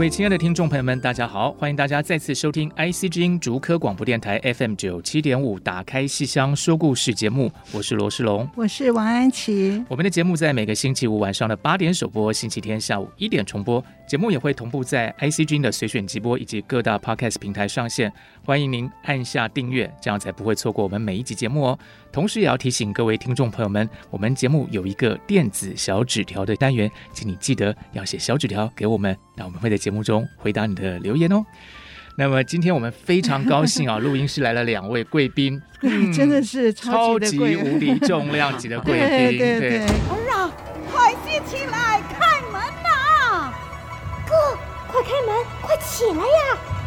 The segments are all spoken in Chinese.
各位亲爱的听众朋友们，大家好！欢迎大家再次收听 IC 之音竹科广播电台 FM 九七点五《打开戏箱说故事》节目，我是罗世龙，我是王安琪。我们的节目在每个星期五晚上的八点首播，星期天下午一点重播。节目也会同步在 IC 之音的随选直播以及各大 Podcast 平台上线。欢迎您按下订阅，这样才不会错过我们每一集节目哦。同时也要提醒各位听众朋友们，我们节目有一个电子小纸条的单元，请你记得要写小纸条给我们，那我们会在节目中回答你的留言哦。那么今天我们非常高兴啊，录音室来了两位贵宾，嗯、真的是超级，超级无敌重量级的贵宾，对对对。儿啊，快些起来开门呐！哥，快开门，快起来呀！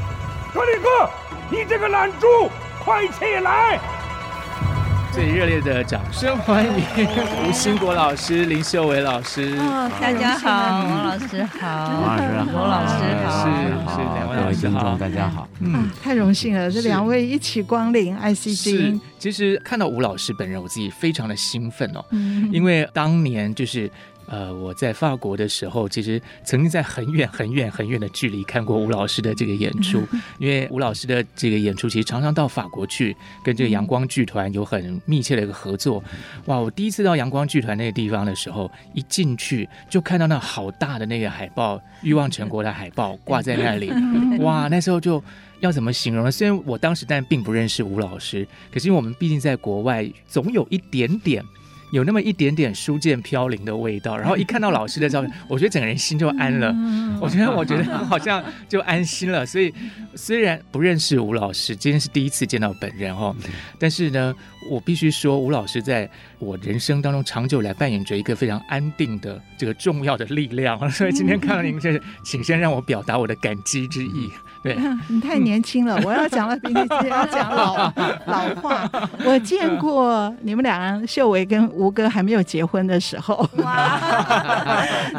格里哥，你这个懒猪，快起来！最热烈的掌声欢迎吴兴国老师、林秀伟老师。哦，大家好，王老师好，王老师好，罗老师好，是是两位老师好，大家好。嗯，太荣幸了，这两位一起光临 IC 之音。其实看到吴老师本人，我自己非常的兴奋哦，嗯、因为当年就是。呃，我在法国的时候，其实曾经在很远、很远、很远的距离看过吴老师的这个演出。因为吴老师的这个演出，其实常常到法国去，跟这个阳光剧团有很密切的一个合作。哇，我第一次到阳光剧团那个地方的时候，一进去就看到那好大的那个海报，《欲望城国》的海报挂在那里。哇，那时候就要怎么形容呢？虽然我当时但并不认识吴老师，可是因为我们毕竟在国外，总有一点点。有那么一点点书剑飘零的味道，然后一看到老师的照片，我觉得整个人心就安了。我觉得，我觉得好像就安心了。所以虽然不认识吴老师，今天是第一次见到本人哦，但是呢，我必须说，吴老师在我人生当中长久来扮演着一个非常安定的这个重要的力量。所以今天看到您，这请先让我表达我的感激之意。对，你太年轻了，我要讲的比你要讲老老话。我见过你们俩秀薇跟吴哥还没有结婚的时候，哇，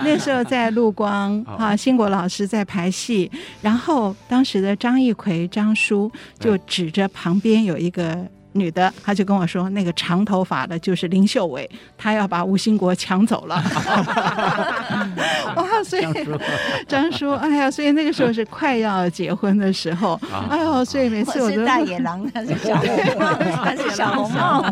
那时候在陆光啊，兴国老师在排戏，然后当时的张艺奎张叔就指着旁边有一个。女的，她就跟我说，那个长头发的就是林秀伟，她要把吴兴国抢走了。哇，所以 张叔，哎呀，所以那个时候是快要结婚的时候，哎呦，所以每次我都是大野狼，他是小红帽，他是小红帽。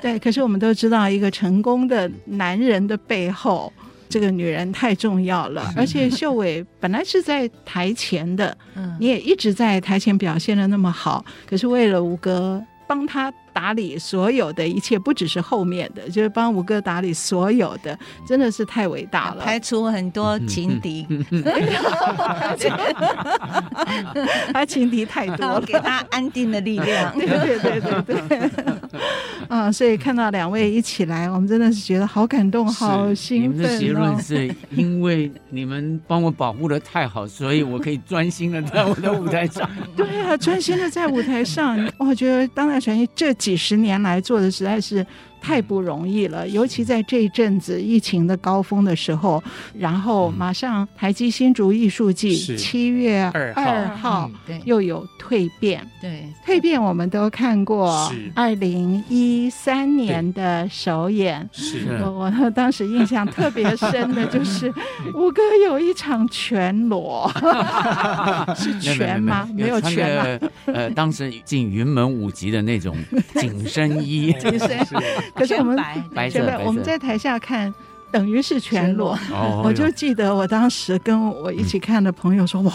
对，可是我们都知道，一个成功的男人的背后。这个女人太重要了，而且秀伟本来是在台前的，你也一直在台前表现的那么好，可是为了吴哥帮他打理所有的一切，不只是后面的，就是帮吴哥打理所有的，真的是太伟大了，排除很多情敌，他情敌。太多了，给他安定的力量，对对对对对。啊，所以看到两位一起来，我们真的是觉得好感动，好兴奋哦。你们的结论是因为你们帮我保护的太好，所以我可以专心的在我的舞台上。对啊，专心的在舞台上，我觉得当代传奇这几十年来做的实在是。太不容易了，尤其在这一阵子疫情的高峰的时候，然后马上台积新竹艺术季七月二号。又有蜕变，对蜕变我们都看过，二零一三年的首演，是。我我当时印象特别深的就是吴哥有一场全裸，是全吗？没有全吗？呃，当时进云门舞集的那种紧身衣，紧身。可是我们白色，白，我们在台下看，等于是全裸。我就记得我当时跟我一起看的朋友说：“哇，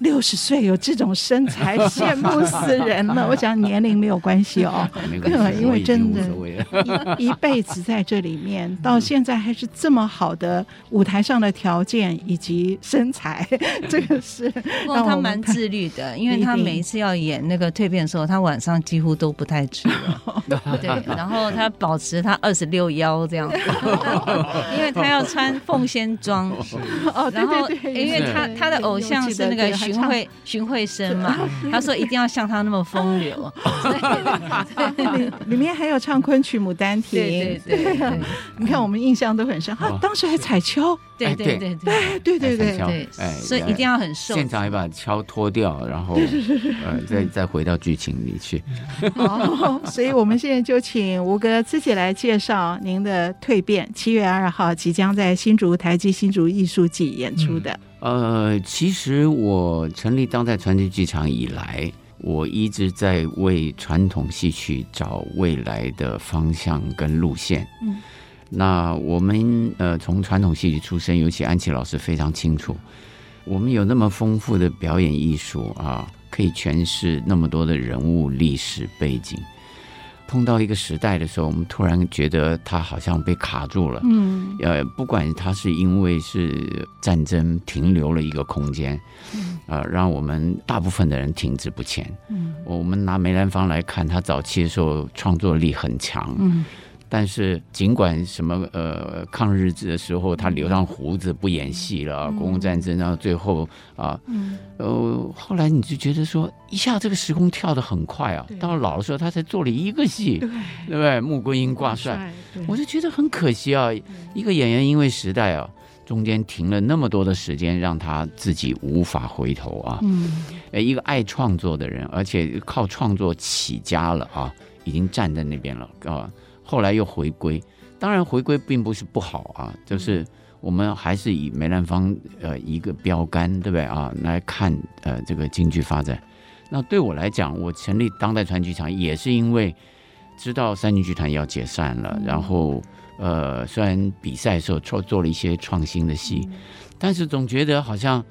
六十岁有这种身材，羡慕死人了。”我想年龄没有关系哦，因为真的，一一辈子在这里面，到现在还是这么好的舞台上的条件以及身材，这个是让他蛮自律的，因为他每一次要演那个蜕变的时候，他晚上几乎都不太吃了。对，然后他保持他二十六腰这样。子，因为他要穿凤仙装。哦，然后因为他他的偶像是那个荀慧荀慧生嘛，他说一定要像他那么风流。里里面还有唱昆曲《牡丹亭》，对对对，你看我们印象都很深。啊当时还踩跷，对对对对对对对对，所以一定要很瘦。现场还把敲脱掉，然后 呃再再回到剧情里去。哦，所以我们现在就请吴哥自己来介绍您的《蜕变》，七月二号即将在新竹台积新竹艺术季演出的。呃，其实我成立当代传奇剧场以来，我一直在为传统戏曲找未来的方向跟路线。嗯，那我们呃从传统戏曲出身，尤其安琪老师非常清楚，我们有那么丰富的表演艺术啊。可以诠释那么多的人物历史背景，碰到一个时代的时候，我们突然觉得它好像被卡住了。嗯，呃，不管它是因为是战争停留了一个空间，嗯，啊，让我们大部分的人停滞不前。嗯，我们拿梅兰芳来看，他早期的时候创作力很强。嗯。但是，尽管什么呃抗日的时候，他留上胡子不演戏了，国共战争，然后最后啊，呃，后来你就觉得说，一下这个时空跳得很快啊，到了老的时候，他才做了一个戏，对。不对？穆桂英挂帅，我就觉得很可惜啊，一个演员因为时代啊，中间停了那么多的时间，让他自己无法回头啊。嗯，一个爱创作的人，而且靠创作起家了啊，已经站在那边了啊。后来又回归，当然回归并不是不好啊，就是我们还是以梅兰芳呃一个标杆，对不对啊？来看呃这个京剧发展。那对我来讲，我成立当代传剧场也是因为知道三军剧团要解散了，然后呃虽然比赛的时候做做了一些创新的戏，但是总觉得好像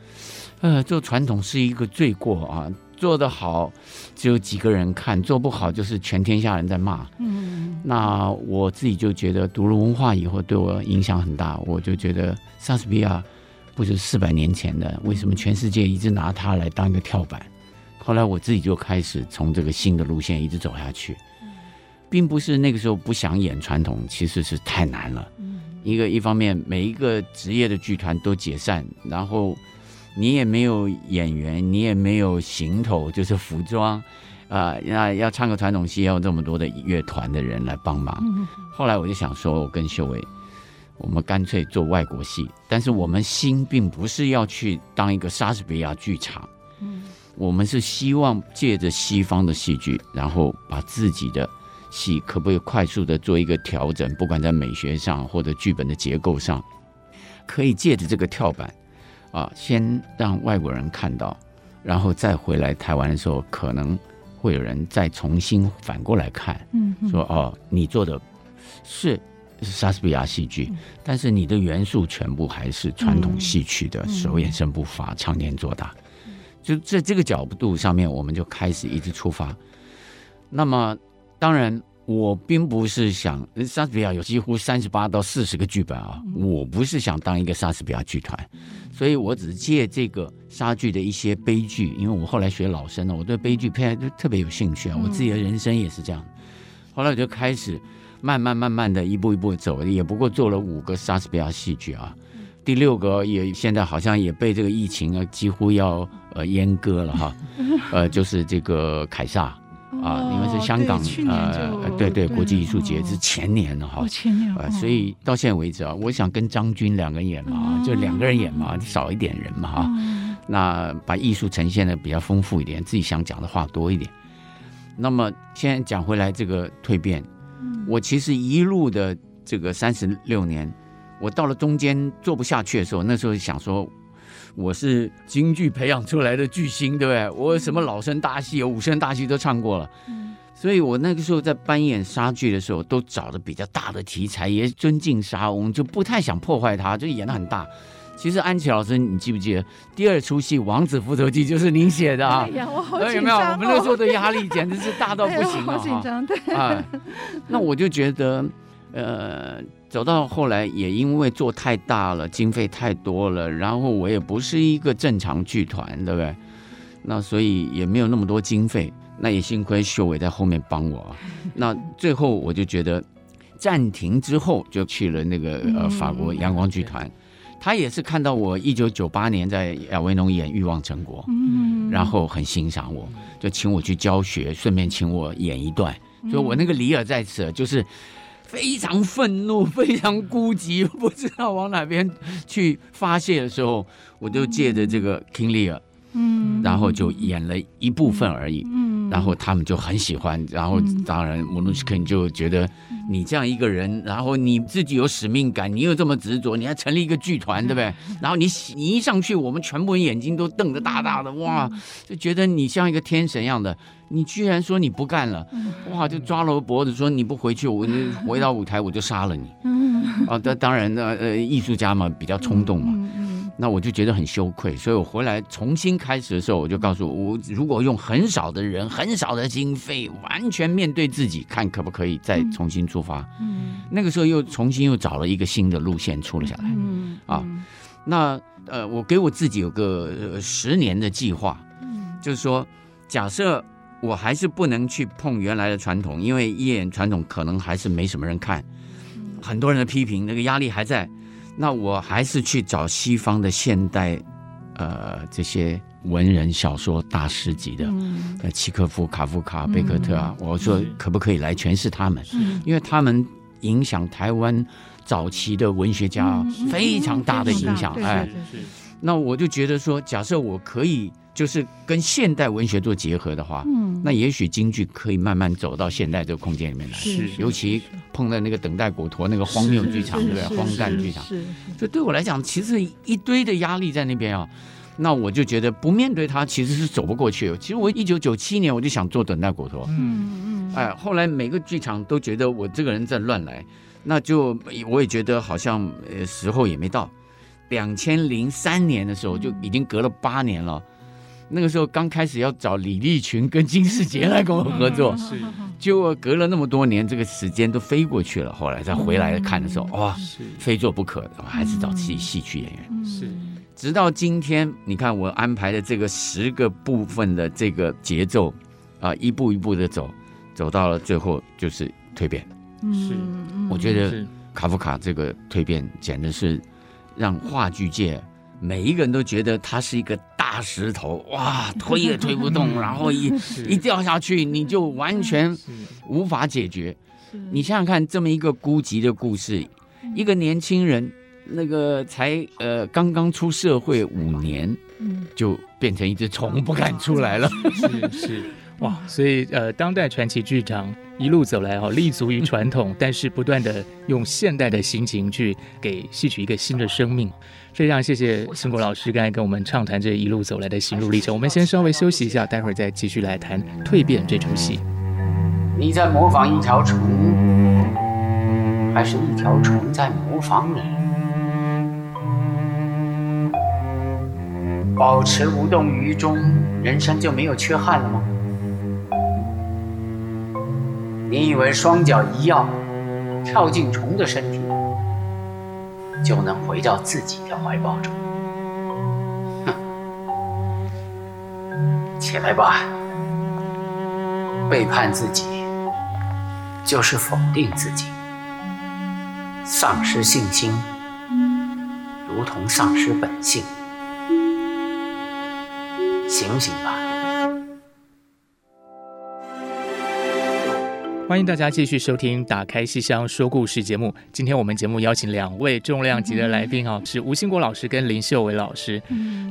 呃做传统是一个罪过啊。做得好，只有几个人看；做不好，就是全天下人在骂。嗯，那我自己就觉得读了文化以后，对我影响很大。我就觉得莎士比亚不是四百年前的，为什么全世界一直拿它来当一个跳板？后来我自己就开始从这个新的路线一直走下去，并不是那个时候不想演传统，其实是太难了。一个一方面，每一个职业的剧团都解散，然后。你也没有演员，你也没有行头，就是服装，啊、呃，那要唱个传统戏，要这么多的乐团的人来帮忙。后来我就想说，我跟秀伟，我们干脆做外国戏，但是我们心并不是要去当一个莎士比亚剧场，我们是希望借着西方的戏剧，然后把自己的戏可不可以快速的做一个调整，不管在美学上或者剧本的结构上，可以借着这个跳板。啊，先让外国人看到，然后再回来台湾的时候，可能会有人再重新反过来看，嗯，说哦，你做的是莎士比亚戏剧，但是你的元素全部还是传统戏曲的手眼身步法，常年做打，就在这个角度上面，我们就开始一直出发。那么，当然。我并不是想莎士比亚有几乎三十八到四十个剧本啊，我不是想当一个莎士比亚剧团，所以我只是借这个莎剧的一些悲剧，因为我后来学老生了，我对悲剧片就特别有兴趣啊，我自己的人生也是这样。后来我就开始慢慢慢慢的一步一步走，也不过做了五个莎士比亚戏剧啊，第六个也现在好像也被这个疫情啊几乎要呃阉割了哈，呃就是这个凯撒。啊，因为是香港呃，对对，国际艺术节是前年的哈，前年啊，所以到现在为止啊，我想跟张军两个人演嘛，就两个人演嘛，少一点人嘛哈，那把艺术呈现的比较丰富一点，自己想讲的话多一点。那么现在讲回来这个蜕变，我其实一路的这个三十六年，我到了中间做不下去的时候，那时候想说。我是京剧培养出来的巨星，对不对？我什么老生大戏、有武生大戏都唱过了，所以我那个时候在扮演莎剧的时候，都找的比较大的题材，也尊敬莎翁，就不太想破坏它，就演的很大。其实安琪老师，你记不记得第二出戏《王子复仇记》就是您写的啊？哎呀，我好紧张、哦、有没有？我们那时候的压力简直是大到不行啊！哎、好紧张，对。啊，那我就觉得，呃，走到后来也因为做太大了，经费太多了，然后我也不是一个正常剧团，对不对？那所以也没有那么多经费。那也幸亏秀伟在后面帮我，那最后我就觉得暂停之后就去了那个呃法国阳光剧团，他也是看到我一九九八年在亚维农演《欲望成果》，嗯》，然后很欣赏我，就请我去教学，顺便请我演一段。所以我那个里尔在此就是非常愤怒、非常孤寂，不知道往哪边去发泄的时候，我就借着这个 King Lear，嗯，然后就演了一部分而已，嗯。然后他们就很喜欢，然后当然莫努斯肯就觉得你这样一个人，然后你自己有使命感，你又这么执着，你还成立一个剧团，对不对？然后你你一上去，我们全部人眼睛都瞪得大大的，哇，就觉得你像一个天神一样的。你居然说你不干了，哇，就抓了我脖子说你不回去，我就回到舞台我就杀了你。啊，当当然呢，呃，艺术家嘛比较冲动嘛。那我就觉得很羞愧，所以我回来重新开始的时候，我就告诉我，我如果用很少的人、很少的经费，完全面对自己，看可不可以再重新出发。嗯，那个时候又重新又找了一个新的路线出了下来。嗯，啊，那呃，我给我自己有个十年的计划，就是说，假设我还是不能去碰原来的传统，因为一演传统可能还是没什么人看，很多人的批评，那个压力还在。那我还是去找西方的现代，呃，这些文人小说大师级的，呃，契诃夫、卡夫卡、贝克特啊，我说可不可以来诠释他们？因为他们影响台湾早期的文学家非常大的影响，哎，那我就觉得说，假设我可以。就是跟现代文学做结合的话，嗯，那也许京剧可以慢慢走到现代这个空间里面来。是，尤其碰到那个等待果陀那个荒谬剧场，对不对？荒诞剧场，是。所以对我来讲，其实一堆的压力在那边啊，那我就觉得不面对它其实是走不过去。其实我一九九七年我就想做等待果陀，嗯嗯，哎，后来每个剧场都觉得我这个人在乱来，那就我也觉得好像呃时候也没到。两千零三年的时候就已经隔了八年了。那个时候刚开始要找李立群跟金世杰来跟我合作，是，就隔了那么多年，这个时间都飞过去了。后来再回来看的时候，哇，非做不可的，还是找戏戏曲演员。是，直到今天，你看我安排的这个十个部分的这个节奏，啊，一步一步的走，走到了最后就是蜕变。是，我觉得卡夫卡这个蜕变简直是让话剧界每一个人都觉得他是一个。大石头哇，推也推不动，然后一一掉下去，你就完全无法解决。你想想看，这么一个孤寂的故事，一个年轻人，那个才呃刚刚出社会五年，就变成一只虫，不敢出来了。是是 哇，所以呃，当代传奇剧场一路走来哦，立足于传统，但是不断的用现代的心情去给戏曲一个新的生命。非常谢谢孙国老师刚才跟我们畅谈这一路走来的心路历程。我们先稍微休息一下，待会儿再继续来谈《蜕变》这出戏。你在模仿一条虫，还是一条虫在模仿你？保持无动于衷，人生就没有缺憾了吗？你以为双脚一跃，跳进虫的身体？就能回到自己的怀抱中。哼，起来吧！背叛自己，就是否定自己。丧失信心，如同丧失本性。醒醒吧！欢迎大家继续收听《打开戏箱说故事》节目。今天我们节目邀请两位重量级的来宾哈，是吴兴国老师跟林秀伟老师。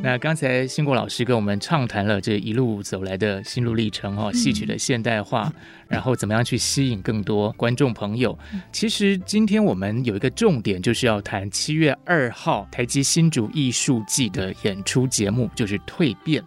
那刚才兴国老师跟我们畅谈了这一路走来的心路历程哈，戏曲的现代化，然后怎么样去吸引更多观众朋友。其实今天我们有一个重点，就是要谈七月二号台积新竹艺术季的演出节目，就是《蜕变》。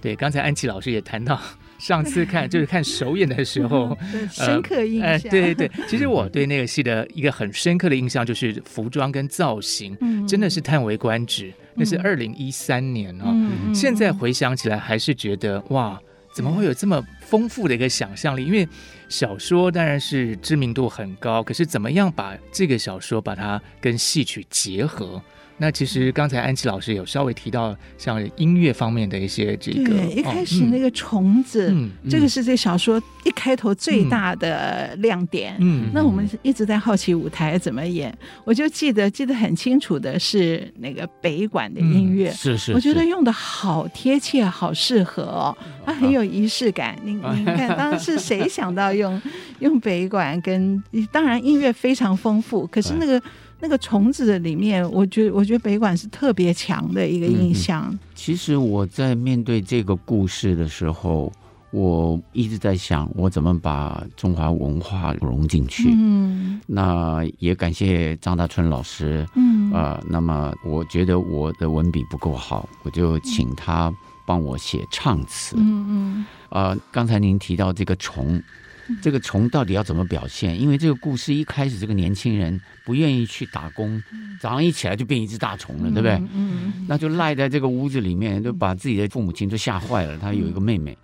对，刚才安琪老师也谈到。上次看就是看首演的时候，深刻印象。对对对，其实我对那个戏的一个很深刻的印象就是服装跟造型，真的是叹为观止。那是二零一三年哦，现在回想起来还是觉得哇，怎么会有这么丰富的一个想象力？因为小说当然是知名度很高，可是怎么样把这个小说把它跟戏曲结合？那其实刚才安琪老师有稍微提到，像音乐方面的一些这个，对，一开始那个虫子，嗯，这个是这小说一开头最大的亮点。嗯，那我们一直在好奇舞台怎么演，我就记得记得很清楚的是那个北管的音乐，是是，我觉得用的好贴切，好适合哦，它很有仪式感。你 你看，当时谁想到用用北管跟，当然音乐非常丰富，可是那个。那个虫子的里面，我觉得我觉得北管是特别强的一个印象。嗯。其实我在面对这个故事的时候，我一直在想，我怎么把中华文化融进去。嗯，那也感谢张大春老师。嗯，啊、呃，那么我觉得我的文笔不够好，我就请他帮我写唱词。嗯嗯，啊、呃，刚才您提到这个虫。这个虫到底要怎么表现？因为这个故事一开始，这个年轻人不愿意去打工，早上一起来就变一只大虫了，对不对？嗯，嗯，那就赖在这个屋子里面，就把自己的父母亲都吓坏了。他有一个妹妹，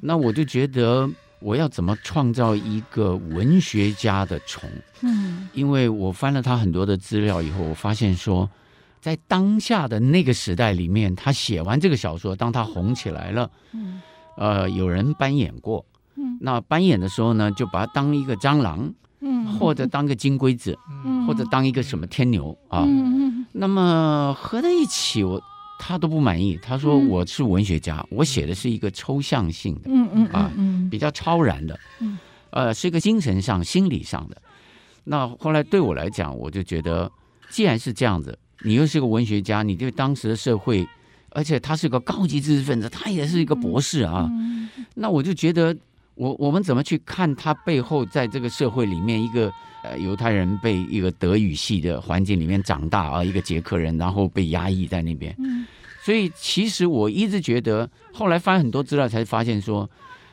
那我就觉得我要怎么创造一个文学家的虫？嗯，因为我翻了他很多的资料以后，我发现说，在当下的那个时代里面，他写完这个小说，当他红起来了，呃，有人扮演过。那扮演的时候呢，就把它当一个蟑螂，嗯，或者当个金龟子，嗯，或者当一个什么天牛啊，嗯，那么合在一起，我他都不满意。他说我是文学家，我写的是一个抽象性的，嗯嗯啊，比较超然的，嗯，呃，是一个精神上、心理上的。那后来对我来讲，我就觉得，既然是这样子，你又是个文学家，你对当时的社会，而且他是个高级知识分子，他也是一个博士啊，那我就觉得。我我们怎么去看他背后在这个社会里面一个呃犹太人被一个德语系的环境里面长大啊，一个捷克人，然后被压抑在那边。嗯，所以其实我一直觉得，后来翻很多资料才发现说，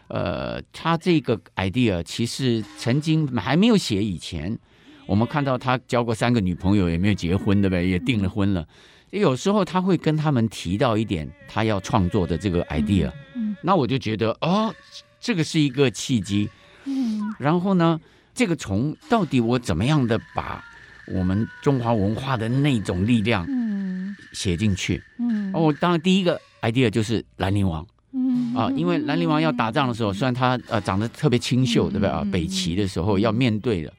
呃，他这个 idea 其实曾经还没有写以前，我们看到他交过三个女朋友，也没有结婚，对不对？也订了婚了。有时候他会跟他们提到一点他要创作的这个 idea，嗯，那我就觉得哦。这个是一个契机，嗯，然后呢，这个虫到底我怎么样的把我们中华文化的那种力量，嗯，写进去，嗯，哦，当然第一个 idea 就是兰陵王，嗯。啊，因为兰陵王要打仗的时候，虽然他呃长得特别清秀，对不对啊？北齐的时候要面对的，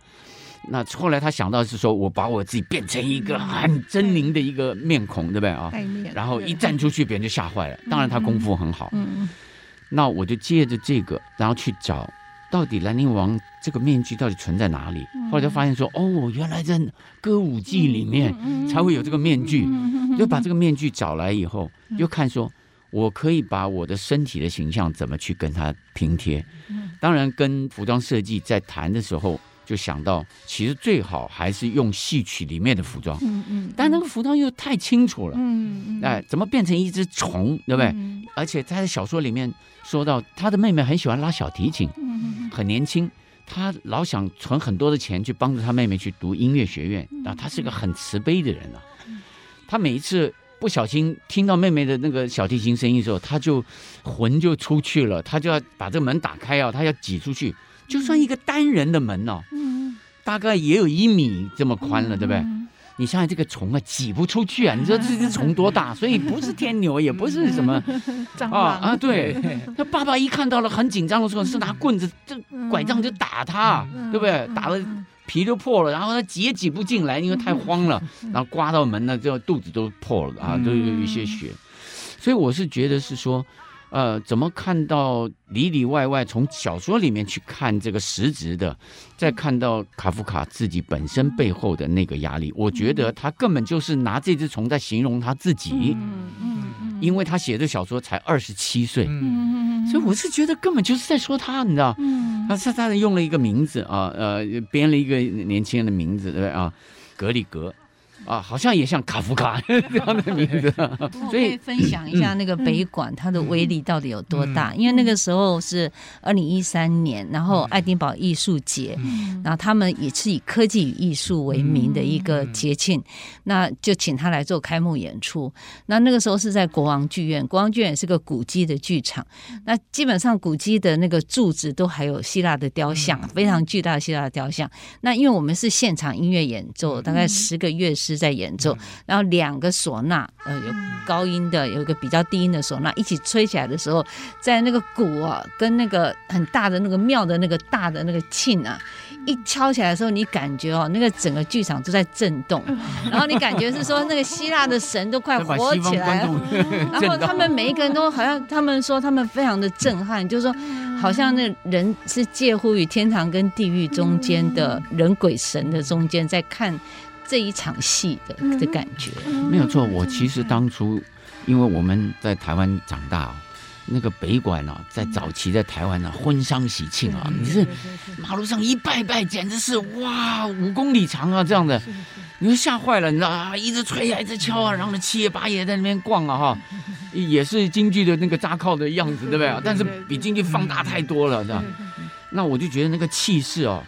那后来他想到是说我把我自己变成一个很狰狞的一个面孔，对不对？啊？然后一站出去，别人就吓坏了。当然他功夫很好，嗯。那我就借着这个，然后去找到底兰陵王这个面具到底存在哪里。后来就发现说，哦，原来在歌舞伎里面才会有这个面具。就把这个面具找来以后，又看说，我可以把我的身体的形象怎么去跟它拼贴。当然，跟服装设计在谈的时候。就想到，其实最好还是用戏曲里面的服装，嗯嗯，但那个服装又太清楚了，嗯嗯，哎，怎么变成一只虫，对不对？而且他在小说里面说到，他的妹妹很喜欢拉小提琴，嗯，很年轻，他老想存很多的钱去帮助他妹妹去读音乐学院，啊，他是个很慈悲的人啊，他每一次不小心听到妹妹的那个小提琴声音的时候，他就魂就出去了，他就要把这个门打开啊，他要挤出去。就算一个单人的门哦，嗯，大概也有一米这么宽了，对不对？嗯、你想想这个虫啊，挤不出去啊！你知道这只虫多大？所以不是天牛，也不是什么啊啊！对，那爸爸一看到了很紧张的时候，是拿棍子、这拐杖就打他，对不对？打了皮都破了，然后他挤也挤不进来，因为太慌了，然后刮到门呢，就肚子都破了啊，都有一些血。所以我是觉得是说。呃，怎么看到里里外外从小说里面去看这个实质的，再看到卡夫卡自己本身背后的那个压力，我觉得他根本就是拿这只虫在形容他自己。嗯嗯，因为他写的小说才二十七岁，嗯嗯，所以我是觉得根本就是在说他，你知道？嗯，他他他用了一个名字啊，呃，编了一个年轻人的名字，对啊？格里格。啊，好像也像卡夫卡 这样的名字，所以分享一下那个北馆它的威力到底有多大？因为那个时候是二零一三年，然后爱丁堡艺术节，然后他们也是以科技与艺术为名的一个节庆，那就请他来做开幕演出。那那个时候是在国王剧院，国王剧院也是个古迹的剧场，那基本上古迹的那个柱子都还有希腊的雕像，非常巨大的希腊的雕像。那因为我们是现场音乐演奏，大概十个乐师。在演奏，然后两个唢呐，呃，有高音的，有一个比较低音的唢呐，一起吹起来的时候，在那个鼓啊，跟那个很大的那个庙的那个大的那个磬啊，一敲起来的时候，你感觉哦，那个整个剧场都在震动，然后你感觉是说那个希腊的神都快活起来了，然后他们每一个人都好像，他们说他们非常的震撼，就是说好像那人是介乎于天堂跟地狱中间的人鬼神的中间在看。这一场戏的的感觉没有错。我其实当初，因为我们在台湾长大，那个北馆啊，在早期在台湾呢，婚丧喜庆啊，你是马路上一拜拜，简直是哇，五公里长啊，这样的，你就吓坏了，你知道啊，一直吹啊，一直敲啊，然后呢，七爷八爷在那边逛啊，哈，也是京剧的那个扎靠的样子，对不对？但是比京剧放大太多了，这样。那我就觉得那个气势哦。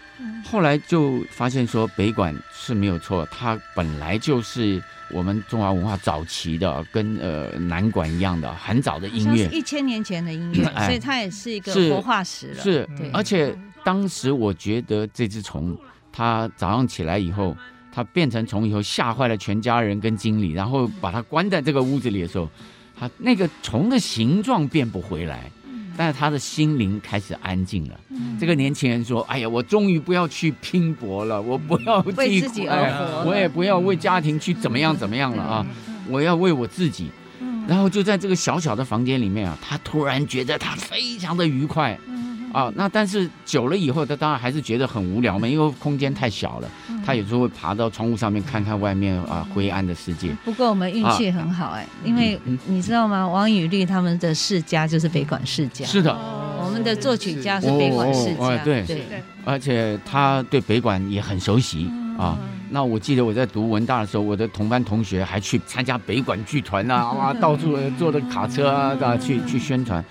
后来就发现说，北馆是没有错，它本来就是我们中华文化早期的，跟呃南馆一样的很早的音乐，一千年前的音乐，哎、所以它也是一个活化石了。是，对而且当时我觉得这只虫，它早上起来以后，它变成虫以后吓坏了全家人跟经理，然后把它关在这个屋子里的时候，它那个虫的形状变不回来。但是他的心灵开始安静了。嗯、这个年轻人说：“哎呀，我终于不要去拼搏了，我不要为自己而活，哎，我也不要为家庭去怎么样怎么样了啊！我要为我自己。”然后就在这个小小的房间里面啊，他突然觉得他非常的愉快。啊，那但是久了以后，他当然还是觉得很无聊嘛，因为空间太小了。他有时候会爬到窗户上面看看外面啊灰暗的世界。不过我们运气很好哎，因为你知道吗？王宇律他们的世家就是北管世家。是的，我们的作曲家是北管世家。对对，而且他对北管也很熟悉啊。那我记得我在读文大的时候，我的同班同学还去参加北管剧团啊，哇，到处坐着卡车啊，去去宣传。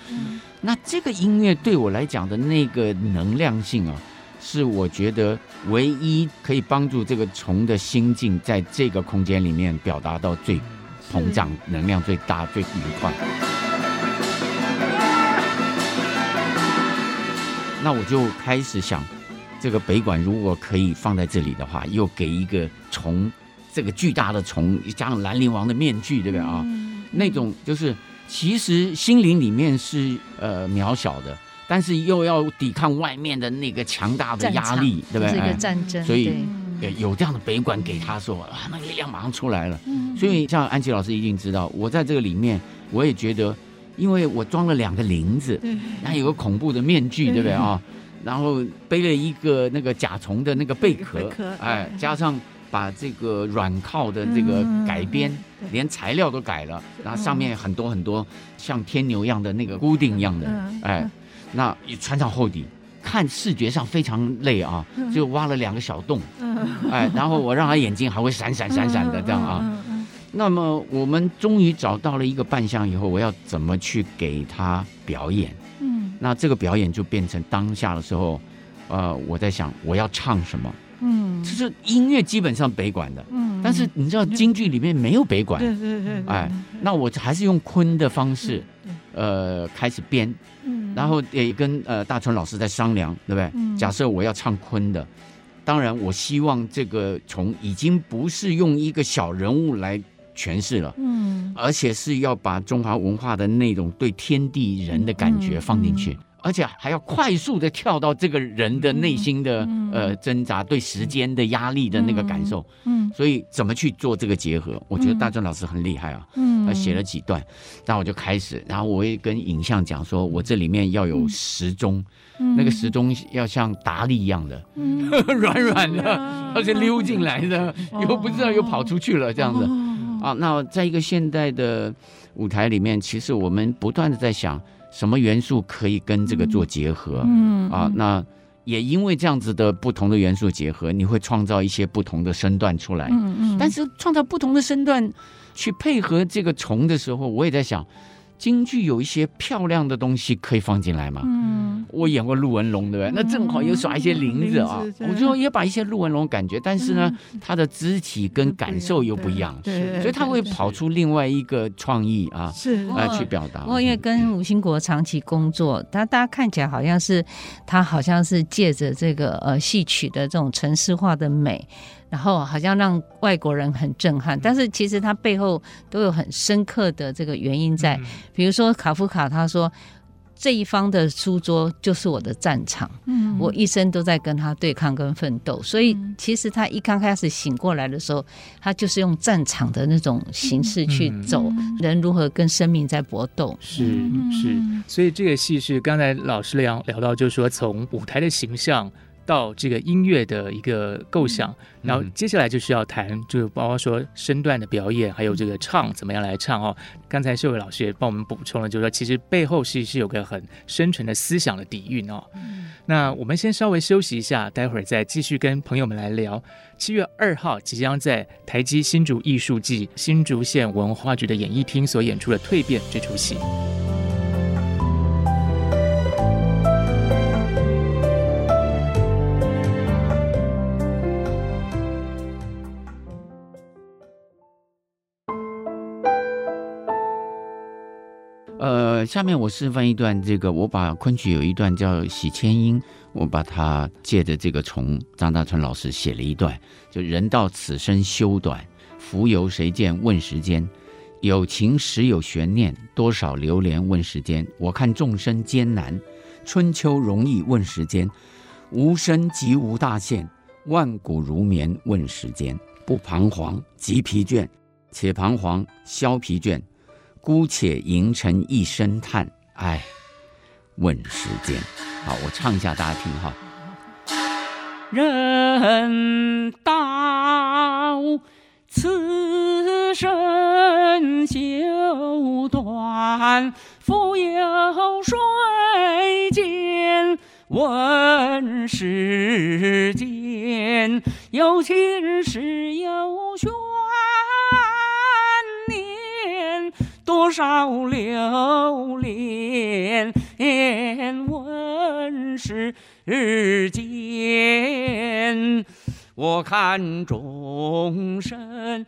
那这个音乐对我来讲的那个能量性啊，是我觉得唯一可以帮助这个虫的心境在这个空间里面表达到最膨胀、能量最大、最愉快。那我就开始想，这个北管如果可以放在这里的话，又给一个虫，这个巨大的虫，加上兰陵王的面具，对不对啊？那种就是。其实心灵里面是呃渺小的，但是又要抵抗外面的那个强大的压力，对不对？是一个战争，所以有这样的北管给他说啊，那力量马上出来了。所以像安琪老师一定知道，我在这个里面，我也觉得，因为我装了两个铃子，然后有个恐怖的面具，对不对啊？然后背了一个那个甲虫的那个贝壳，哎，加上。把这个软靠的这个改编，连材料都改了，然后上面很多很多像天牛一样的那个固定一样的，哎，那也穿上厚底，看视觉上非常累啊，就挖了两个小洞，哎，然后我让他眼睛还会闪闪闪闪的这样啊。那么我们终于找到了一个扮相以后，我要怎么去给他表演？嗯，那这个表演就变成当下的时候，呃，我在想我要唱什么。嗯，就是音乐基本上北管的，嗯，但是你知道京剧里面没有北管，对对对，哎，那我还是用昆的方式，呃，开始编，嗯，然后也跟呃大春老师在商量，对不对？假设我要唱昆的，当然我希望这个从已经不是用一个小人物来诠释了，嗯，而且是要把中华文化的那种对天地人的感觉放进去。而且还要快速的跳到这个人的内心的呃挣扎，对时间的压力的那个感受，嗯，所以怎么去做这个结合？我觉得大正老师很厉害啊，嗯，他写了几段，然后我就开始，然后我也跟影像讲说，我这里面要有时钟，那个时钟要像达利一样的，嗯，软软的，而且溜进来的，又不知道又跑出去了这样子，啊，那在一个现代的舞台里面，其实我们不断的在想。什么元素可以跟这个做结合？嗯啊，那也因为这样子的不同的元素结合，你会创造一些不同的身段出来。嗯嗯。但是创造不同的身段去配合这个虫的时候，我也在想。京剧有一些漂亮的东西可以放进来吗？嗯，我演过陆文龙，对不对？那正好有耍一些林子啊，我就也把一些陆文龙感觉，但是呢，他的肢体跟感受又不一样，对，所以他会跑出另外一个创意啊，是来去表达。不过因为跟吴兴国长期工作，他大家看起来好像是他好像是借着这个呃戏曲的这种城市化的美。然后好像让外国人很震撼，但是其实他背后都有很深刻的这个原因在。比如说卡夫卡，他说这一方的书桌就是我的战场，嗯，我一生都在跟他对抗跟奋斗。所以其实他一刚开始醒过来的时候，他就是用战场的那种形式去走，人如何跟生命在搏斗。是是，所以这个戏是刚才老师聊聊到，就是说从舞台的形象。到这个音乐的一个构想，然后接下来就是要谈，就包括说身段的表演，还有这个唱怎么样来唱哦。刚才秀伟老师也帮我们补充了，就是说其实背后是是有个很深沉的思想的底蕴哦。那我们先稍微休息一下，待会儿再继续跟朋友们来聊。七月二号即将在台积新竹艺术季新竹县文化局的演艺厅所演出的《蜕变》这出戏。下面我示范一段这个，我把昆曲有一段叫《洗千音》，我把它借着这个从张大春老师写了一段，就人道此生休短，浮游谁见问时间，有情时有悬念，多少流连问时间。我看众生艰难，春秋容易问时间，无声即无大限，万古如眠问时间。不彷徨即疲倦，且彷徨消疲倦。姑且吟成一声叹，唉，问时间。好，我唱一下，大家听哈。人道此生休短，浮游谁见问时间，有情是有悬多少流连问世间，我看众生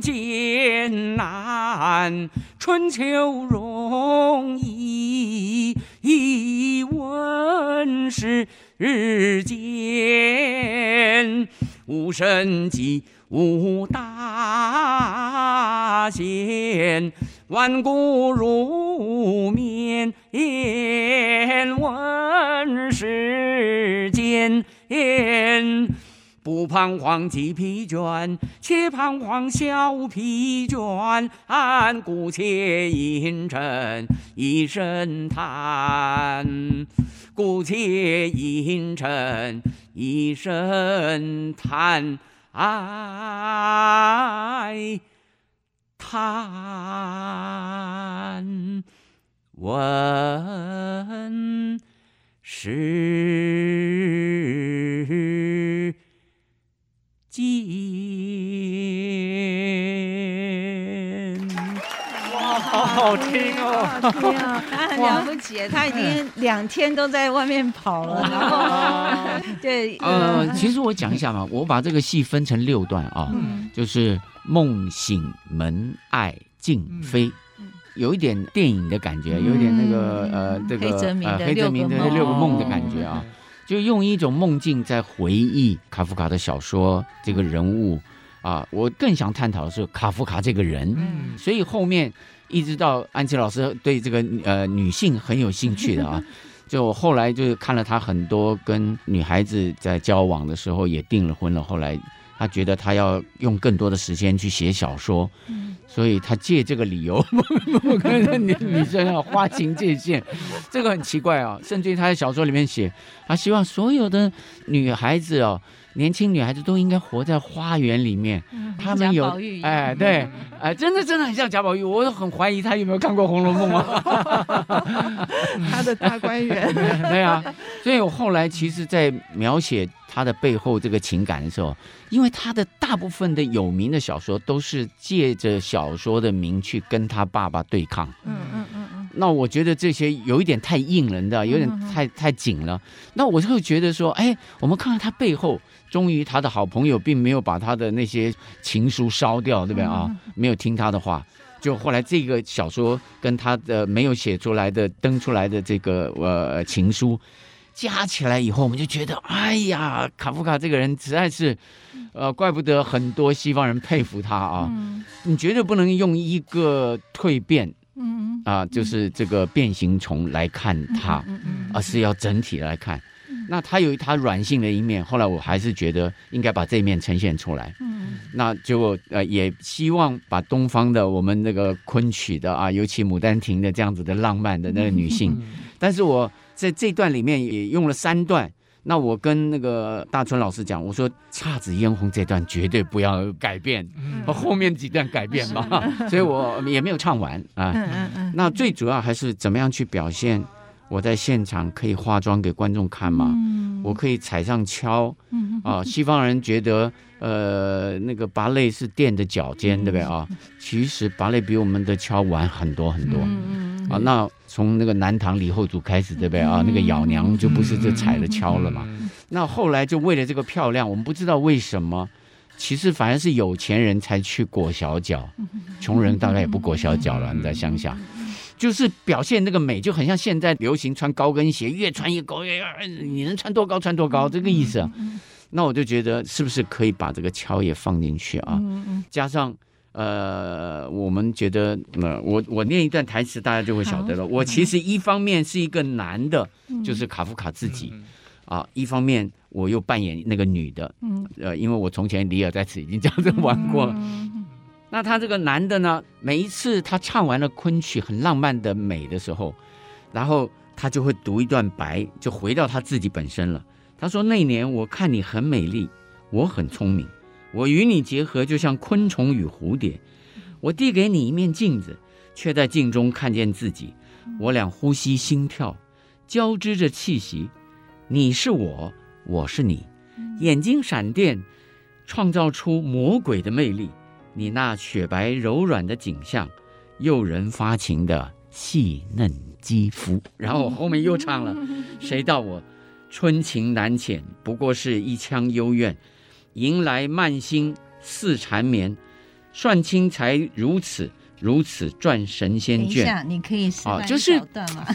艰难，春秋容易问世间，无生机无大贤。万古如眠问世间，不彷徨即疲倦，且彷徨消疲倦。姑且吟成一声叹，姑且吟成一声叹，唉。叹问世间。哇，好好听哦！好听啊，他很了不起，他已经两天都在外面跑了。然后，对，呃，其实我讲一下嘛，我把这个戏分成六段啊，嗯、就是。梦醒门爱静飞，有一点电影的感觉，有一点那个呃，这个呃黑泽明的六个梦的感觉啊，就用一种梦境在回忆卡夫卡的小说这个人物啊。我更想探讨的是卡夫卡这个人，所以后面一直到安琪老师对这个呃女性很有兴趣的啊，就后来就是看了他很多跟女孩子在交往的时候也订了婚了，后来。他觉得他要用更多的时间去写小说，嗯、所以他借这个理由 我跟女女生要划清界限，这个很奇怪啊。甚至于他在小说里面写，他希望所有的女孩子哦，年轻女孩子都应该活在花园里面。他们有哎，对，哎，真的真的很像贾宝玉，我很怀疑他有没有看过《红楼梦》啊。他的大观园，对啊，所以我后来其实，在描写他的背后这个情感的时候，因为他的大部分的有名的小说都是借着小说的名去跟他爸爸对抗。嗯嗯嗯嗯。那我觉得这些有一点太硬了，你知道，有点太太紧了。那我就会觉得说，哎，我们看看他背后。终于，他的好朋友并没有把他的那些情书烧掉，对不对啊？没有听他的话，就后来这个小说跟他的没有写出来的、登出来的这个呃情书加起来以后，我们就觉得，哎呀，卡夫卡这个人实在是，呃，怪不得很多西方人佩服他啊！你绝对不能用一个蜕变，嗯啊，就是这个变形虫来看他，而是要整体来看。那他有他软性的一面，后来我还是觉得应该把这一面呈现出来。嗯，那就呃也希望把东方的我们那个昆曲的啊，尤其《牡丹亭》的这样子的浪漫的那个女性，嗯、但是我在这段里面也用了三段。那我跟那个大春老师讲，我说《姹紫嫣红》这段绝对不要改变，嗯、后面几段改变嘛。所以我也没有唱完啊。嗯嗯嗯。那最主要还是怎么样去表现？我在现场可以化妆给观众看吗？嗯、我可以踩上跷。嗯、啊，西方人觉得呃那个芭蕾是垫着脚尖，对不对啊？其实芭蕾比我们的敲晚很多很多。那从那个南唐李后主开始，对不对啊？那个咬娘就不是就踩了跷了嘛。嗯、那后来就为了这个漂亮，我们不知道为什么，其实反而是有钱人才去裹小脚，穷人大概也不裹小脚了。你在乡下。就是表现那个美，就很像现在流行穿高跟鞋，越穿越高，越你能穿多高穿多高，这个意思啊。那我就觉得是不是可以把这个敲也放进去啊？加上呃，我们觉得呃，我我念一段台词，大家就会晓得了。我其实一方面是一个男的，就是卡夫卡自己。啊，一方面我又扮演那个女的，呃，因为我从前里尔在此已经这样子玩过了。那他这个男的呢，每一次他唱完了昆曲很浪漫的美的时候，然后他就会读一段白，就回到他自己本身了。他说：“那年我看你很美丽，我很聪明，我与你结合就像昆虫与蝴蝶。我递给你一面镜子，却在镜中看见自己。我俩呼吸心跳，交织着气息。你是我，我是你，眼睛闪电，创造出魔鬼的魅力。”你那雪白柔软的景象，诱人发情的细嫩肌肤，然后我后面又唱了：谁道我春情难遣，不过是一腔幽怨，迎来慢心似缠绵，算清才如此。如此转神仙卷，等一下，你可以示范一小段吗？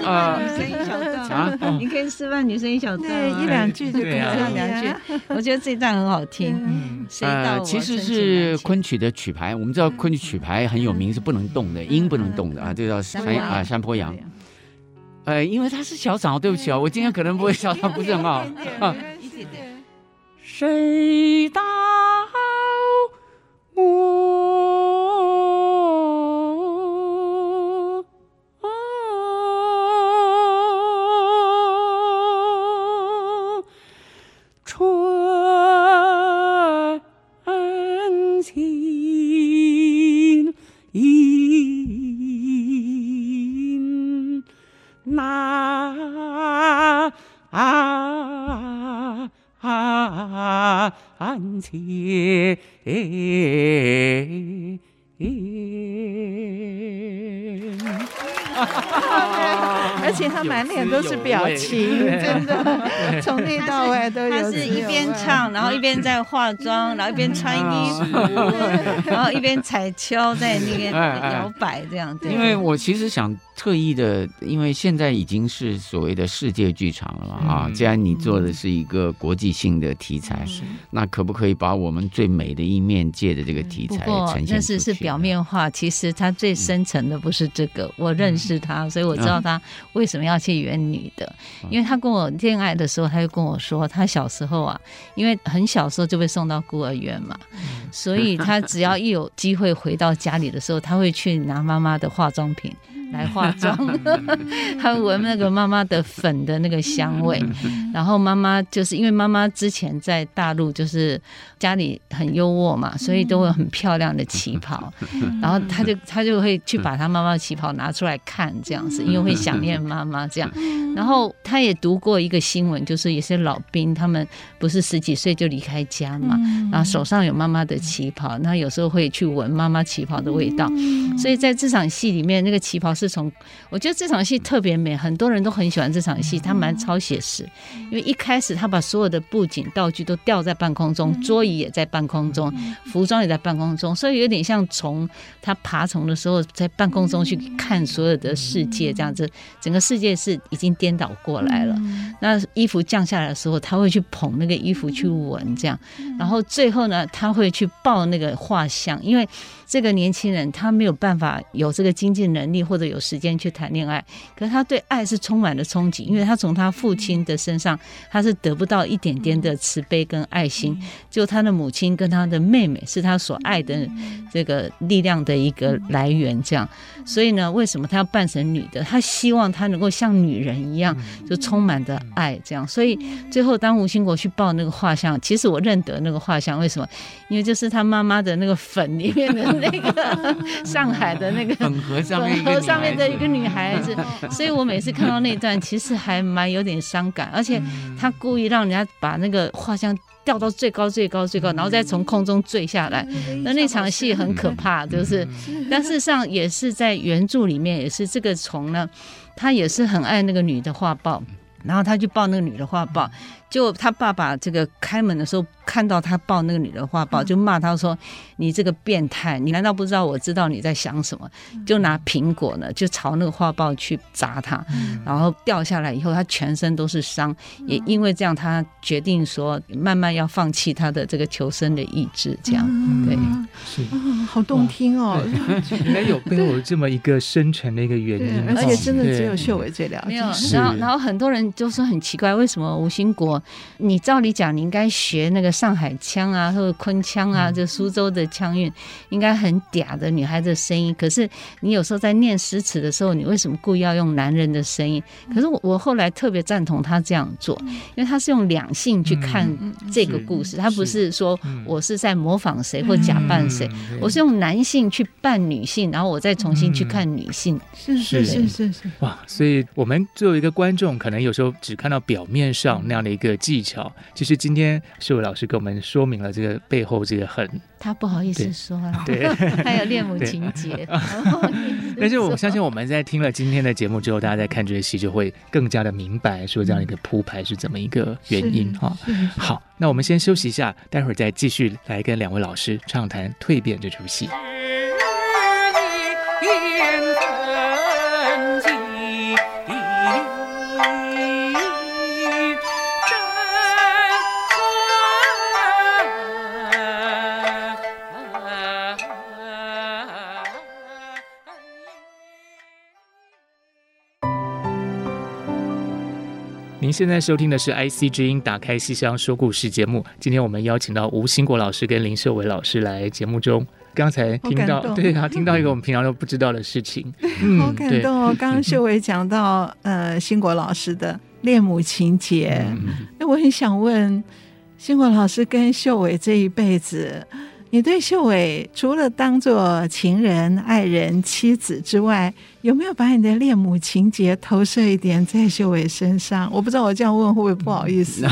啊，女生一小段啊，你可以示范女生一小段，一两句就可以了，两句。我觉得这一段很好听。嗯，呃，其实是昆曲的曲牌，我们知道昆曲曲牌很有名，是不能动的，音不能动的啊，这叫山啊山坡羊。呃，因为他是小嗓，对不起啊，我今天可能不会小嗓不是很好啊。谁道脸都是表情，真的，从内到外都有。他是一边唱，然后一边在化妆，然后一边穿衣服，然后一边踩跷在那边摇摆，这样。对。因为我其实想。特意的，因为现在已经是所谓的世界剧场了嘛啊！既然你做的是一个国际性的题材，那可不可以把我们最美的一面借着这个题材呈现出去？那是是表面化，其实他最深层的不是这个。我认识他，所以我知道他为什么要去演女的，因为他跟我恋爱的时候，他就跟我说，他小时候啊，因为很小时候就被送到孤儿院嘛，所以他只要一有机会回到家里的时候，他会去拿妈妈的化妆品。来化妆，他闻那个妈妈的粉的那个香味，然后妈妈就是因为妈妈之前在大陆就是家里很优渥嘛，所以都会很漂亮的旗袍，然后他就他就会去把他妈妈的旗袍拿出来看这样子，因为会想念妈妈这样，然后他也读过一个新闻，就是有些老兵他们不是十几岁就离开家嘛，然后手上有妈妈的旗袍，那有时候会去闻妈妈旗袍的味道，所以在这场戏里面那个旗袍。是从我觉得这场戏特别美，很多人都很喜欢这场戏，它蛮超写实。因为一开始他把所有的布景道具都吊在半空中，桌椅也在半空中，服装也在半空中，所以有点像从他爬虫的时候在半空中去看所有的世界这样子，整个世界是已经颠倒过来了。那衣服降下来的时候，他会去捧那个衣服去闻，这样，然后最后呢，他会去抱那个画像，因为。这个年轻人他没有办法有这个经济能力或者有时间去谈恋爱，可是他对爱是充满了憧憬，因为他从他父亲的身上他是得不到一点点的慈悲跟爱心，就他的母亲跟他的妹妹是他所爱的这个力量的一个来源，这样，所以呢，为什么他要扮成女的？他希望他能够像女人一样，就充满着爱，这样，所以最后当吴兴国去抱那个画像，其实我认得那个画像，为什么？因为就是他妈妈的那个粉里面的。那个上海的那个粉盒上面，粉盒上面的一个女孩子，所以我每次看到那段，其实还蛮有点伤感，而且他故意让人家把那个画像吊到最高、最高、最高，然后再从空中坠下来。那那场戏很可怕，就是，但事实上也是在原著里面，也是这个虫呢，他也是很爱那个女的画报，然后他就抱那个女的画报。就他爸爸这个开门的时候，看到他抱那个女的画报，就骂他说：“你这个变态，你难道不知道我知道你在想什么？”就拿苹果呢，就朝那个画报去砸他，然后掉下来以后，他全身都是伤。也因为这样，他决定说慢慢要放弃他的这个求生的意志。这样，对，是好动听哦，应该有背后这么一个深沉的一个原因，而且真的只有秀伟最了解。没有，然后然后很多人就说很奇怪，为什么吴兴国？你照理讲，你应该学那个上海腔啊，或者昆腔啊，就苏州的腔韵，应该很嗲的女孩子的声音。可是你有时候在念诗词的时候，你为什么故意要用男人的声音？可是我我后来特别赞同他这样做，因为他是用两性去看这个故事，他不是说我是在模仿谁或假扮谁，我是用男性去扮女性，然后我再重新去看女性。是是是是是。哇！所以我们作为一个观众，可能有时候只看到表面上那样的一个技巧，其实今天秀伟老师给我们说明了这个背后这个很，他不好意思说了，对，还有恋母情节。但是我相信我们在听了今天的节目之后，大家在看这些戏就会更加的明白，说这样一个铺排是怎么一个原因哈。好，那我们先休息一下，待会儿再继续来跟两位老师畅谈《蜕变》这出戏。现在收听的是 IC 之音打开西厢说故事节目。今天我们邀请到吴兴国老师跟林秀伟老师来节目中。刚才听到，对啊，听到一个我们平常都不知道的事情，嗯、好感动哦。刚刚秀伟讲到，呃，兴国老师的恋母情节，那、嗯、我很想问，兴国老师跟秀伟这一辈子。你对秀伟除了当做情人、爱人、妻子之外，有没有把你的恋母情节投射一点在秀伟身上？我不知道我这样问会不会不好意思。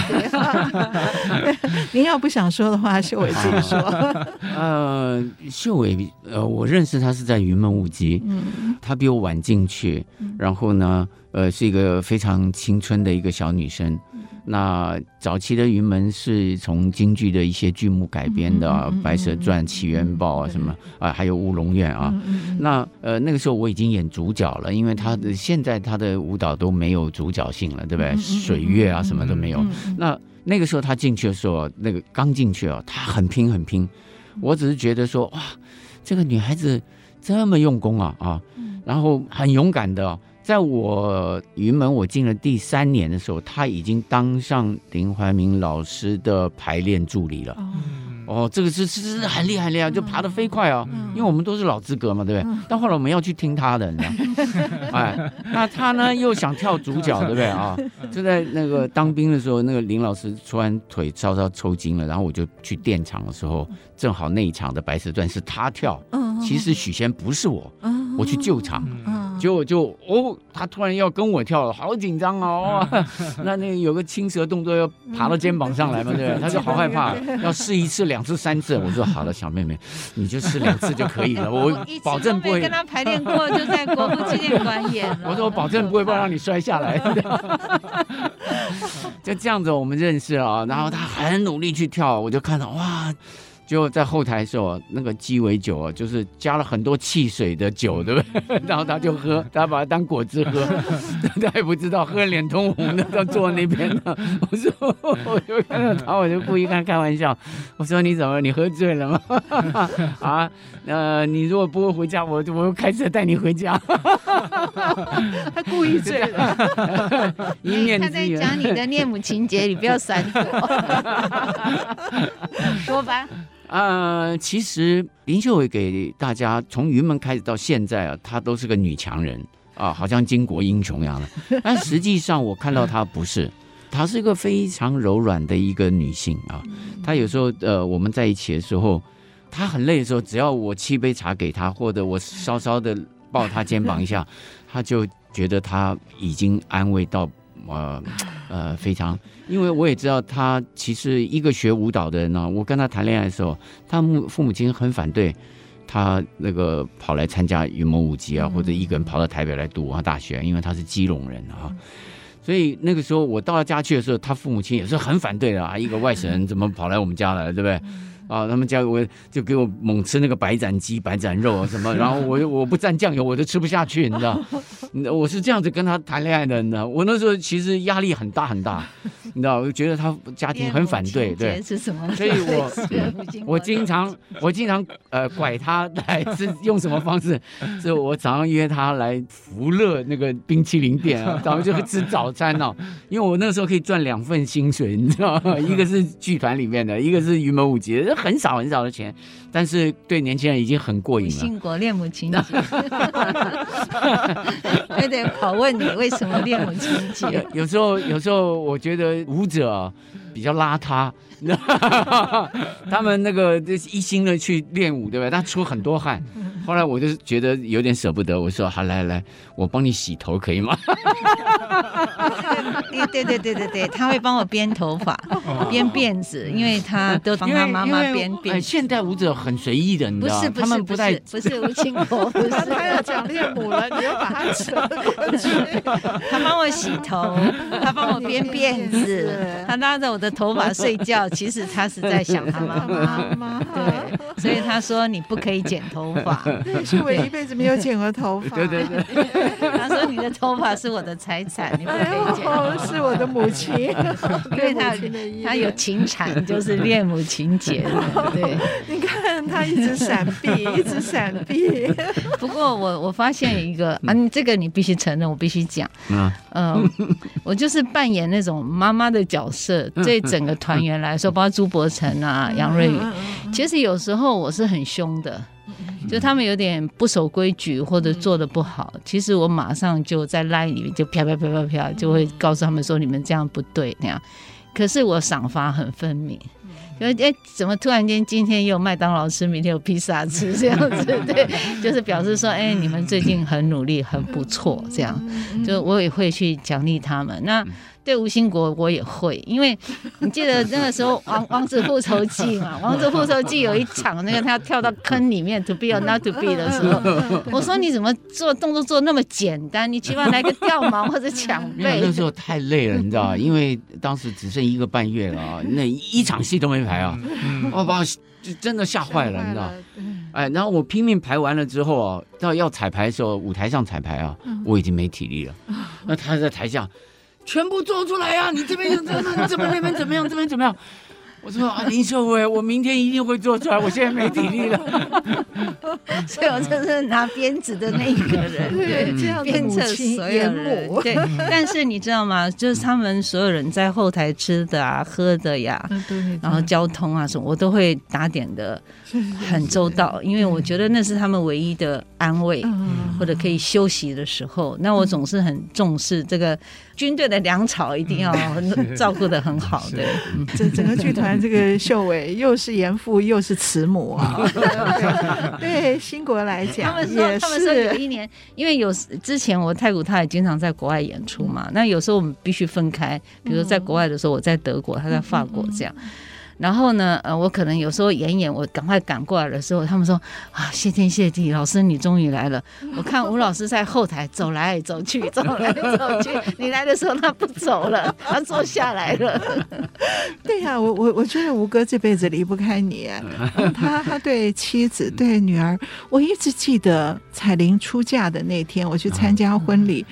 您要不想说的话，秀伟自己说。呃，秀伟，呃，我认识他是在云门舞集，嗯，他比我晚进去，然后呢，呃，是一个非常青春的一个小女生。那早期的云门是从京剧的一些剧目改编的，啊，《白蛇传》《奇缘报》啊，什么啊，还有《乌龙院》啊。那呃，那个时候我已经演主角了，因为他的现在他的舞蹈都没有主角性了，对不对？水月啊，什么都没有。那那个时候他进去的时候，那个刚进去哦，他很拼很拼。我只是觉得说，哇，这个女孩子这么用功啊啊，然后很勇敢的。在我云门我进了第三年的时候，他已经当上林怀民老师的排练助理了。哦，这个是是是很厉害很厉害，就爬得飞快哦，因为我们都是老资格嘛，对不对？但后来我们要去听他的，你知道？哎，那他呢又想跳主角，对不对啊？就在那个当兵的时候，那个林老师突然腿稍稍抽筋了，然后我就去电场的时候，正好那一场的白蛇传是他跳，其实许仙不是我，我去救场。结果就哦，他突然要跟我跳了，好紧张哦！那那个有个青蛇动作要爬到肩膀上来嘛，对不对？他就好害怕，要试一次、两次、三次。我说好了，小妹妹，你就试两次就可以了，我保证不会跟他排练过，就在国父纪念馆演。我说我保证不会不让你摔下来。就这样子，我们认识了啊。然后他很努力去跳，我就看到哇。就在后台的时候，那个鸡尾酒啊，就是加了很多汽水的酒，对不对？然后他就喝，他把它当果汁喝，他也不知道，喝脸通红的，他坐那边呢。我说，我就看到他，我就故意跟他开玩笑，我说你怎么，你喝醉了吗？啊，呃，你如果不会回家，我我开车带你回家。他故意醉了，一面他在讲你的恋母情节，你不要闪躲。说吧。呃，其实林秀伟给大家从云门开始到现在啊，她都是个女强人啊，好像巾帼英雄一样的。但实际上我看到她不是，她是一个非常柔软的一个女性啊。她有时候呃，我们在一起的时候，她很累的时候，只要我沏杯茶给她，或者我稍稍的抱她肩膀一下，她就觉得她已经安慰到。呃呃，非常，因为我也知道他其实一个学舞蹈的人呢。我跟他谈恋爱的时候，他母父母亲很反对他那个跑来参加云门舞集啊，或者一个人跑到台北来读文化大学，因为他是基隆人啊。所以那个时候我到他家去的时候，他父母亲也是很反对的啊，一个外省人怎么跑来我们家来了，对不对？啊，他们家我就给我猛吃那个白斩鸡、白斩肉啊什么，然后我我不蘸酱油我都吃不下去，你知道？我是这样子跟他谈恋爱的，你知道？我那时候其实压力很大很大，你知道？我觉得他家庭很反对，对，是什么？所以我 我经常我经常呃拐他来是用什么方式？是我早上约他来福乐那个冰淇淋店啊，早上就会吃早餐哦，因为我那时候可以赚两份薪水，你知道吗？一个是剧团里面的，一个是云门舞集。很少很少的钱，但是对年轻人已经很过瘾了。兴国恋母情节，还得拷问你为什么恋母情节？有有时候，有时候我觉得舞者比较邋遢。他们那个一心的去练舞，对吧？他出很多汗。后来我就觉得有点舍不得，我说：“好，来来，我帮你洗头，可以吗？”对对对对对，他会帮我编头发、编辫子，因为他都帮他妈妈编辫。现代舞者很随意的，你知道吗？他们不太不是吴清国，不是他要讲练舞了，你要把他扯过去。他帮我洗头，他帮我编辫子，他拉着我的头发睡觉。其实他是在想他妈妈，对，所以他说你不可以剪头发。是我一辈子没有剪过头发。对对对，他说你的头发是我的财产，你不可以剪。哦，是我的母亲，因为他他有情产，就是恋母情节。对，你看他一直闪避，一直闪避。不过我我发现一个啊，你这个你必须承认，我必须讲。嗯嗯，我就是扮演那种妈妈的角色，对整个团员来。说包括朱柏成啊、杨瑞宇，其实有时候我是很凶的，就他们有点不守规矩或者做的不好，其实我马上就在 line 里面就啪啪啪啪啪，就会告诉他们说你们这样不对那样。可是我赏罚很分明，因为哎，怎么突然间今天有麦当劳吃，明天有披萨吃这样子？对，就是表示说，哎，你们最近很努力，很不错，这样，就我也会去奖励他们。那。对吴兴国我也会，因为你记得 那个时候《王王子复仇记》嘛，《王子复仇记》有一场那个他要跳到坑里面 to be or not to be 的时候，我说你怎么做动作做那么简单？你起码来个掉毛或者抢 背。那时候太累了，你知道吧？因为当时只剩一个半月了啊，那一场戏都没排啊，我把我就真的吓坏了，你知道？哎，然后我拼命排完了之后啊，到要彩排的时候，舞台上彩排啊，我已经没体力了。那他在台下。全部做出来呀、啊！你这边怎么样？你这边那边怎么样？这边怎么样？我说啊，林秀薇，我明天一定会做出来，我现在没体力了。所以我就是拿鞭子的那一个人，对，这样鞭策所有人。对，但是你知道吗？就是他们所有人在后台吃的啊、喝的呀，然后交通啊什么，我都会打点的很周到，因为我觉得那是他们唯一的安慰或者可以休息的时候。那我总是很重视这个军队的粮草，一定要照顾的很好。对，整整个剧团。这个秀伟又是严父又是慈母啊！对新国来讲，他们说他们说有一年，因为有之前我太古他也经常在国外演出嘛，那有时候我们必须分开，比如说在国外的时候我在德国，他在法国这样。然后呢，呃，我可能有时候演演，我赶快赶过来的时候，他们说啊，谢天谢地，老师你终于来了。我看吴老师在后台走来走去，走来走去，你来的时候他不走了，他坐下来了。对呀、啊，我我我觉得吴哥这辈子离不开你。他他对妻子对女儿，我一直记得彩玲出嫁的那天，我去参加婚礼，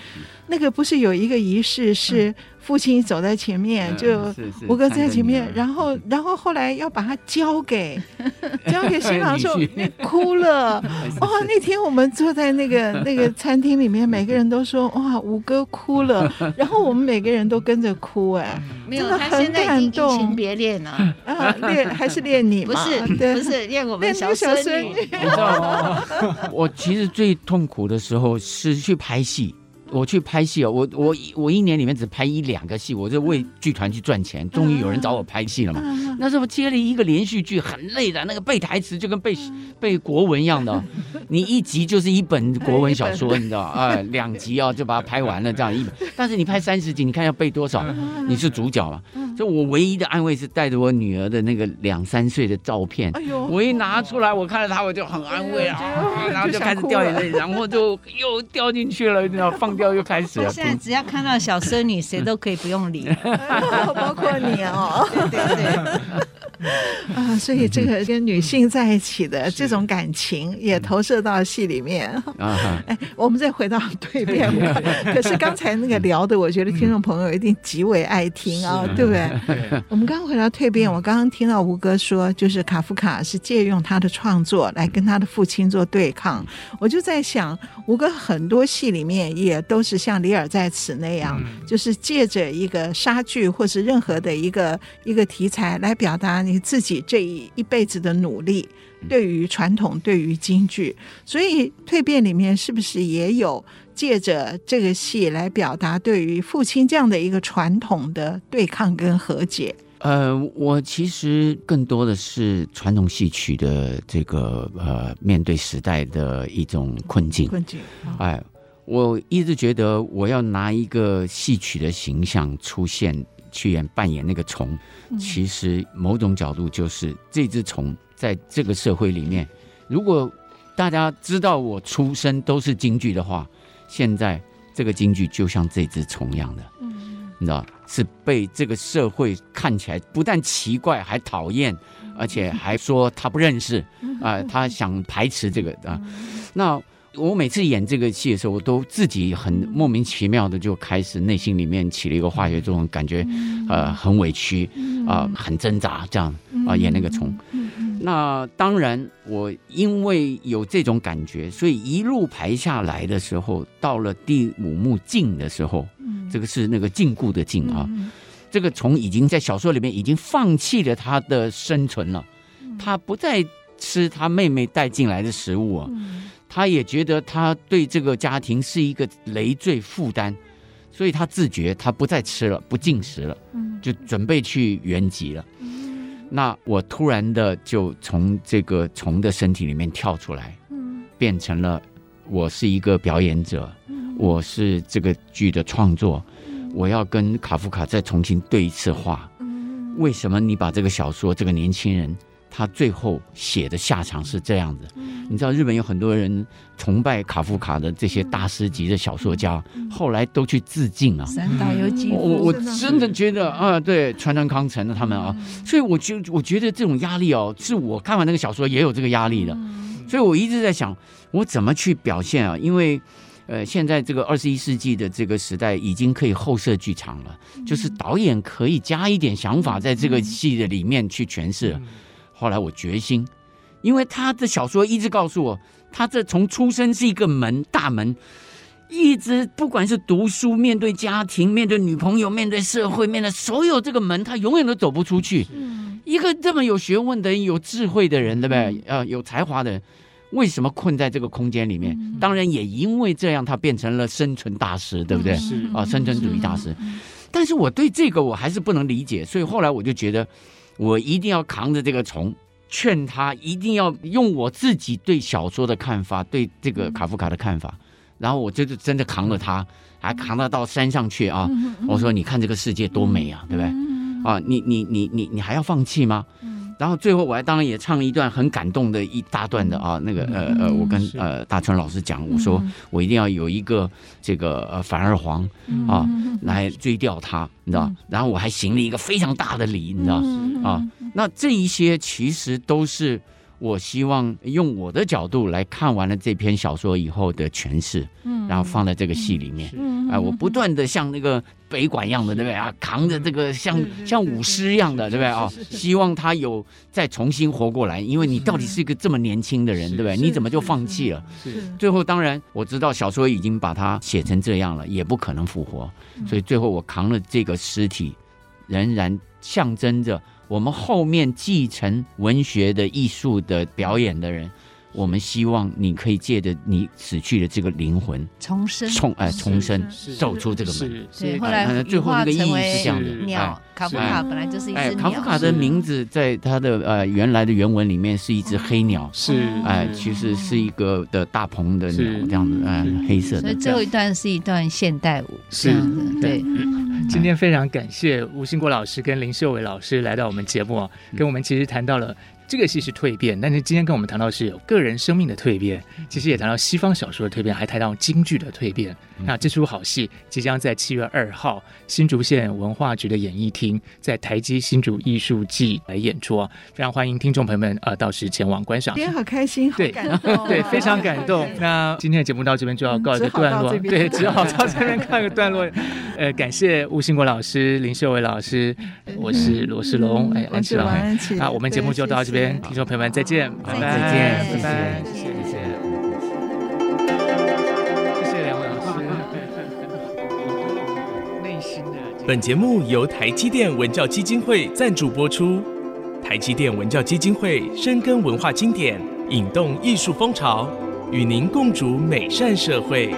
那个不是有一个仪式是。父亲走在前面，就吴哥在前面，然后，然后后来要把他交给 交给新郎的时候，你哭了。哇，那天我们坐在那个那个餐厅里面，每个人都说哇，吴哥哭了，然后我们每个人都跟着哭，哎，真的很感动。移情别恋呢？啊，恋还是恋你？不是，不是恋我们小孙女。你知道吗？我其实最痛苦的时候是去拍戏。我去拍戏哦，我我我一年里面只拍一两个戏，我就为剧团去赚钱。终于有人找我拍戏了嘛？那时候接了一个连续剧，很累的，那个背台词就跟背背国文一样的，你一集就是一本国文小说，你知道啊？两集啊就把它拍完了，这样一本。但是你拍三十集，你看要背多少？你是主角嘛？就我唯一的安慰是带着我女儿的那个两三岁的照片，我一拿出来，我看到她我就很安慰啊，然后就开始掉眼泪，然后就又掉进去了，你知道放掉。又开始了。现在只要看到小孙女，谁都可以不用理，包括你哦。对对对。啊，所以这个跟女性在一起的这种感情也投射到戏里面。啊，哎，我们再回到蜕变。可是刚才那个聊的，我觉得听众朋友一定极为爱听啊，对不对？我们刚刚回到蜕变，我刚刚听到吴哥说，就是卡夫卡是借用他的创作来跟他的父亲做对抗。我就在想，吴哥很多戏里面也都是像《李尔在此》那样，就是借着一个杀剧或是任何的一个一个题材来表达你。自己这一一辈子的努力，对于传统，对于京剧，所以蜕变里面是不是也有借着这个戏来表达对于父亲这样的一个传统的对抗跟和解？呃，我其实更多的是传统戏曲的这个呃，面对时代的一种困境。困境，哎，我一直觉得我要拿一个戏曲的形象出现。去演扮演那个虫，其实某种角度就是这只虫在这个社会里面。如果大家知道我出身都是京剧的话，现在这个京剧就像这只虫一样的，你知道，是被这个社会看起来不但奇怪，还讨厌，而且还说他不认识啊，他想排斥这个啊，那。我每次演这个戏的时候，我都自己很莫名其妙的就开始内心里面起了一个化学作用，感觉呃很委屈啊、呃，很挣扎这样啊、呃、演那个虫。那当然，我因为有这种感觉，所以一路排下来的时候，到了第五幕禁的时候，这个是那个禁锢的禁啊，这个虫已经在小说里面已经放弃了它的生存了，它不再吃它妹妹带进来的食物啊。他也觉得他对这个家庭是一个累赘负担，所以他自觉他不再吃了，不进食了，就准备去原籍了。那我突然的就从这个虫的身体里面跳出来，变成了我是一个表演者，我是这个剧的创作，我要跟卡夫卡再重新对一次话。为什么你把这个小说这个年轻人？他最后写的下场是这样子，你知道日本有很多人崇拜卡夫卡的这些大师级的小说家，后来都去自尽啊。三岛由纪夫，我我真的觉得啊，对川端康成的他们啊，所以我就我觉得这种压力哦，是我看完那个小说也有这个压力的，所以我一直在想，我怎么去表现啊？因为呃，现在这个二十一世纪的这个时代，已经可以后设剧场了，就是导演可以加一点想法在这个戏的里面去诠释。后来我决心，因为他的小说一直告诉我，他这从出生是一个门大门，一直不管是读书、面对家庭、面对女朋友、面对社会、面对所有这个门，他永远都走不出去。一个这么有学问的人、有智慧的人，对不对？呃，有才华的人。为什么困在这个空间里面？当然也因为这样，他变成了生存大师，对不对？是啊，生存主义大师。但是我对这个我还是不能理解，所以后来我就觉得，我一定要扛着这个虫，劝他一定要用我自己对小说的看法，对这个卡夫卡的看法，然后我就是真的扛了他，还扛他到山上去啊！我说，你看这个世界多美啊，对不对？啊，你你你你你还要放弃吗？然后最后我还当然也唱了一段很感动的一大段的啊，那个呃呃，我跟呃大川老师讲，我说我一定要有一个这个呃反二黄啊来追掉他，你知道？然后我还行了一个非常大的礼，你知道啊？那这一些其实都是。我希望用我的角度来看完了这篇小说以后的诠释，嗯，然后放在这个戏里面，嗯，啊，我不断的像那个北管一样的，对不对啊？扛着这个像像舞狮一样的，对不对啊？希望他有再重新活过来，因为你到底是一个这么年轻的人，对不对？你怎么就放弃了？是，最后当然我知道小说已经把它写成这样了，也不可能复活，所以最后我扛了这个尸体，仍然象征着。我们后面继承文学的艺术的表演的人，我们希望你可以借着你死去的这个灵魂重生，重哎重生，走出这个门。对，后来最后那个意义是这样的。鸟卡夫卡本来就是一只鸟。卡夫卡的名字在他的呃原来的原文里面是一只黑鸟，是哎，其实是一个的大鹏的鸟这样子，哎，黑色的。所以最后一段是一段现代舞，是对。今天非常感谢吴兴国老师跟林秀伟老师来到我们节目啊，跟我们其实谈到了。这个戏是蜕变，但是今天跟我们谈到是有个人生命的蜕变，其实也谈到西方小说的蜕变，还谈到京剧的蜕变。那这出好戏即将在七月二号新竹县文化局的演艺厅，在台积新竹艺术季来演出啊，非常欢迎听众朋友们呃到时前往观赏。今天好开心，好感动，对，非常感动。那今天的节目到这边就要告一个段落，对，只好到这边告一个段落。呃，感谢吴兴国老师、林秀伟老师，我是罗世龙，哎，安琪老师，好，我们节目就到这边。听众朋友们，再见，拜拜，再见，拜拜，谢谢，谢谢，谢谢两位老师。内心的。本节目由台积电文教基金会赞助播出。台积电文教基金会深耕文化经典，引动艺术风潮，与您共筑美善社会。